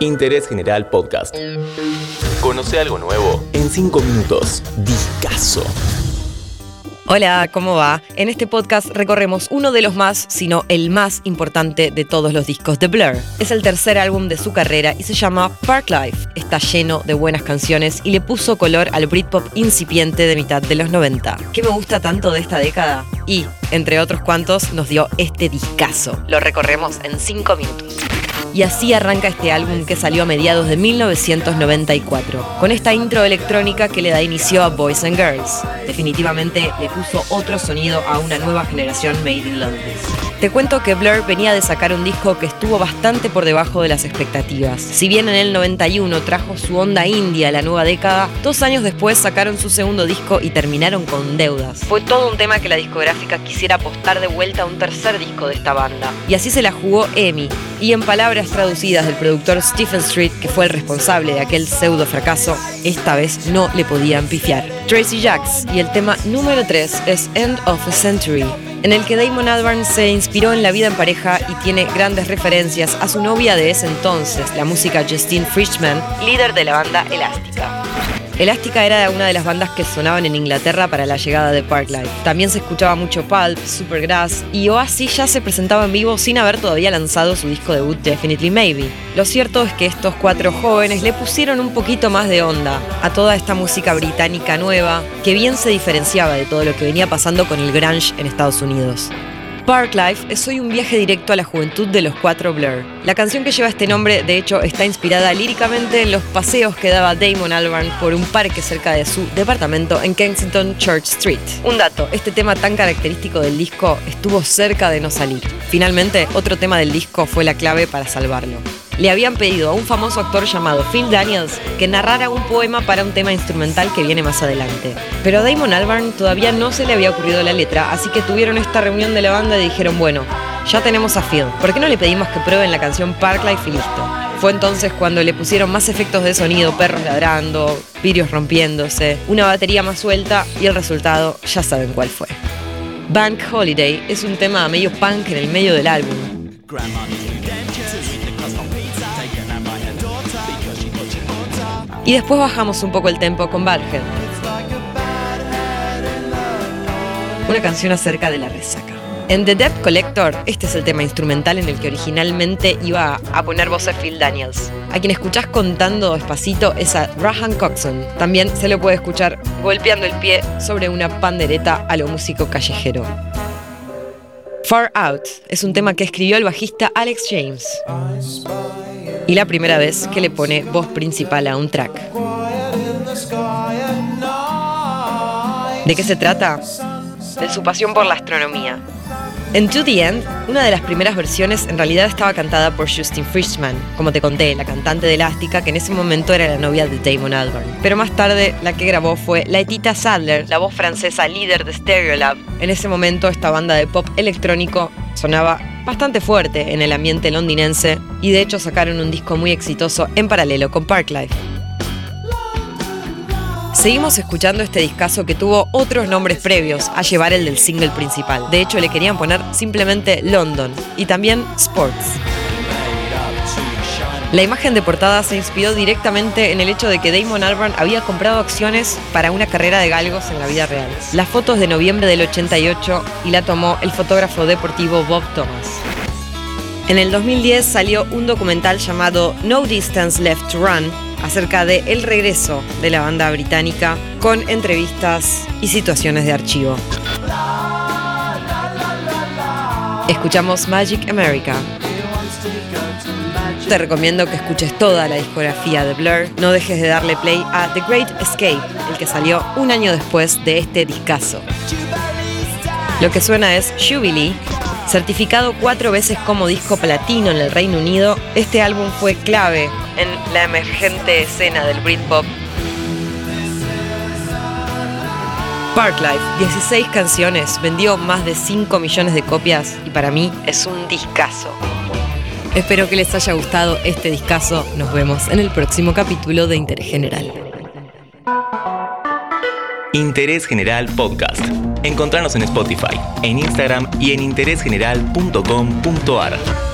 Interés General Podcast. Conoce algo nuevo en 5 minutos. Discaso. Hola, ¿cómo va? En este podcast recorremos uno de los más, sino el más importante de todos los discos de Blur. Es el tercer álbum de su carrera y se llama Park Life. Está lleno de buenas canciones y le puso color al Britpop incipiente de mitad de los 90. ¿Qué me gusta tanto de esta década? Y, entre otros cuantos, nos dio este discazo. Lo recorremos en 5 minutos. Y así arranca este álbum que salió a mediados de 1994, con esta intro electrónica que le da inicio a Boys and Girls. Definitivamente le puso otro sonido a una nueva generación Made in London. Te cuento que Blur venía de sacar un disco que estuvo bastante por debajo de las expectativas. Si bien en el 91 trajo su onda india a la nueva década, dos años después sacaron su segundo disco y terminaron con deudas. Fue todo un tema que la discográfica quisiera apostar de vuelta a un tercer disco de esta banda. Y así se la jugó Emi. Y en palabras traducidas del productor Stephen Street, que fue el responsable de aquel pseudo fracaso, esta vez no le podían pifiar. Tracy Jacks y el tema número 3 es End of a Century en el que Damon Albarn se inspiró en la vida en pareja y tiene grandes referencias a su novia de ese entonces, la música Justine Frischman, líder de la banda Elástica. Elástica era una de las bandas que sonaban en Inglaterra para la llegada de Parklife. También se escuchaba mucho Pulp, Supergrass y Oasis ya se presentaba en vivo sin haber todavía lanzado su disco debut Definitely Maybe. Lo cierto es que estos cuatro jóvenes le pusieron un poquito más de onda a toda esta música británica nueva que bien se diferenciaba de todo lo que venía pasando con el grunge en Estados Unidos. Park Life es hoy un viaje directo a la juventud de los cuatro Blur. La canción que lleva este nombre, de hecho, está inspirada líricamente en los paseos que daba Damon Albarn por un parque cerca de su departamento en Kensington Church Street. Un dato, este tema tan característico del disco estuvo cerca de no salir. Finalmente, otro tema del disco fue la clave para salvarlo le habían pedido a un famoso actor llamado Phil Daniels que narrara un poema para un tema instrumental que viene más adelante. Pero a Damon Albarn todavía no se le había ocurrido la letra, así que tuvieron esta reunión de la banda y dijeron, bueno, ya tenemos a Phil, ¿por qué no le pedimos que prueben la canción Parklife y listo? Fue entonces cuando le pusieron más efectos de sonido, perros ladrando, vidrios rompiéndose, una batería más suelta y el resultado ya saben cuál fue. Bank Holiday es un tema medio punk en el medio del álbum. Y después bajamos un poco el tempo con Badhead. Una canción acerca de la resaca. En The Debt Collector, este es el tema instrumental en el que originalmente iba a poner voz a Phil Daniels. A quien escuchás contando despacito es a Rahan Coxon. También se lo puede escuchar golpeando el pie sobre una pandereta a lo músico callejero. Far Out es un tema que escribió el bajista Alex James y la primera vez que le pone voz principal a un track. ¿De qué se trata? De su pasión por la astronomía. En To The End, una de las primeras versiones en realidad estaba cantada por Justin Frischman, como te conté, la cantante de Elástica, que en ese momento era la novia de Damon Albarn. Pero más tarde la que grabó fue Laetita Sadler, la voz francesa líder de Stereolab. En ese momento esta banda de pop electrónico sonaba bastante fuerte en el ambiente londinense y de hecho sacaron un disco muy exitoso en paralelo con Parklife. Seguimos escuchando este discazo que tuvo otros nombres previos a llevar el del single principal. De hecho, le querían poner simplemente London y también Sports. La imagen de portada se inspiró directamente en el hecho de que Damon Albarn había comprado acciones para una carrera de galgos en la vida real. La foto es de noviembre del 88 y la tomó el fotógrafo deportivo Bob Thomas. En el 2010 salió un documental llamado No Distance Left to Run acerca de el regreso de la banda británica con entrevistas y situaciones de archivo. Escuchamos Magic America te recomiendo que escuches toda la discografía de Blur. No dejes de darle play a The Great Escape, el que salió un año después de este discazo. Lo que suena es Jubilee. Certificado cuatro veces como disco platino en el Reino Unido, este álbum fue clave en la emergente escena del Britpop Parklife, 16 canciones, vendió más de 5 millones de copias y para mí es un discazo. Espero que les haya gustado este discazo. Nos vemos en el próximo capítulo de Interés General. Interés General Podcast. Encontrarnos en Spotify, en Instagram y en interésgeneral.com.ar.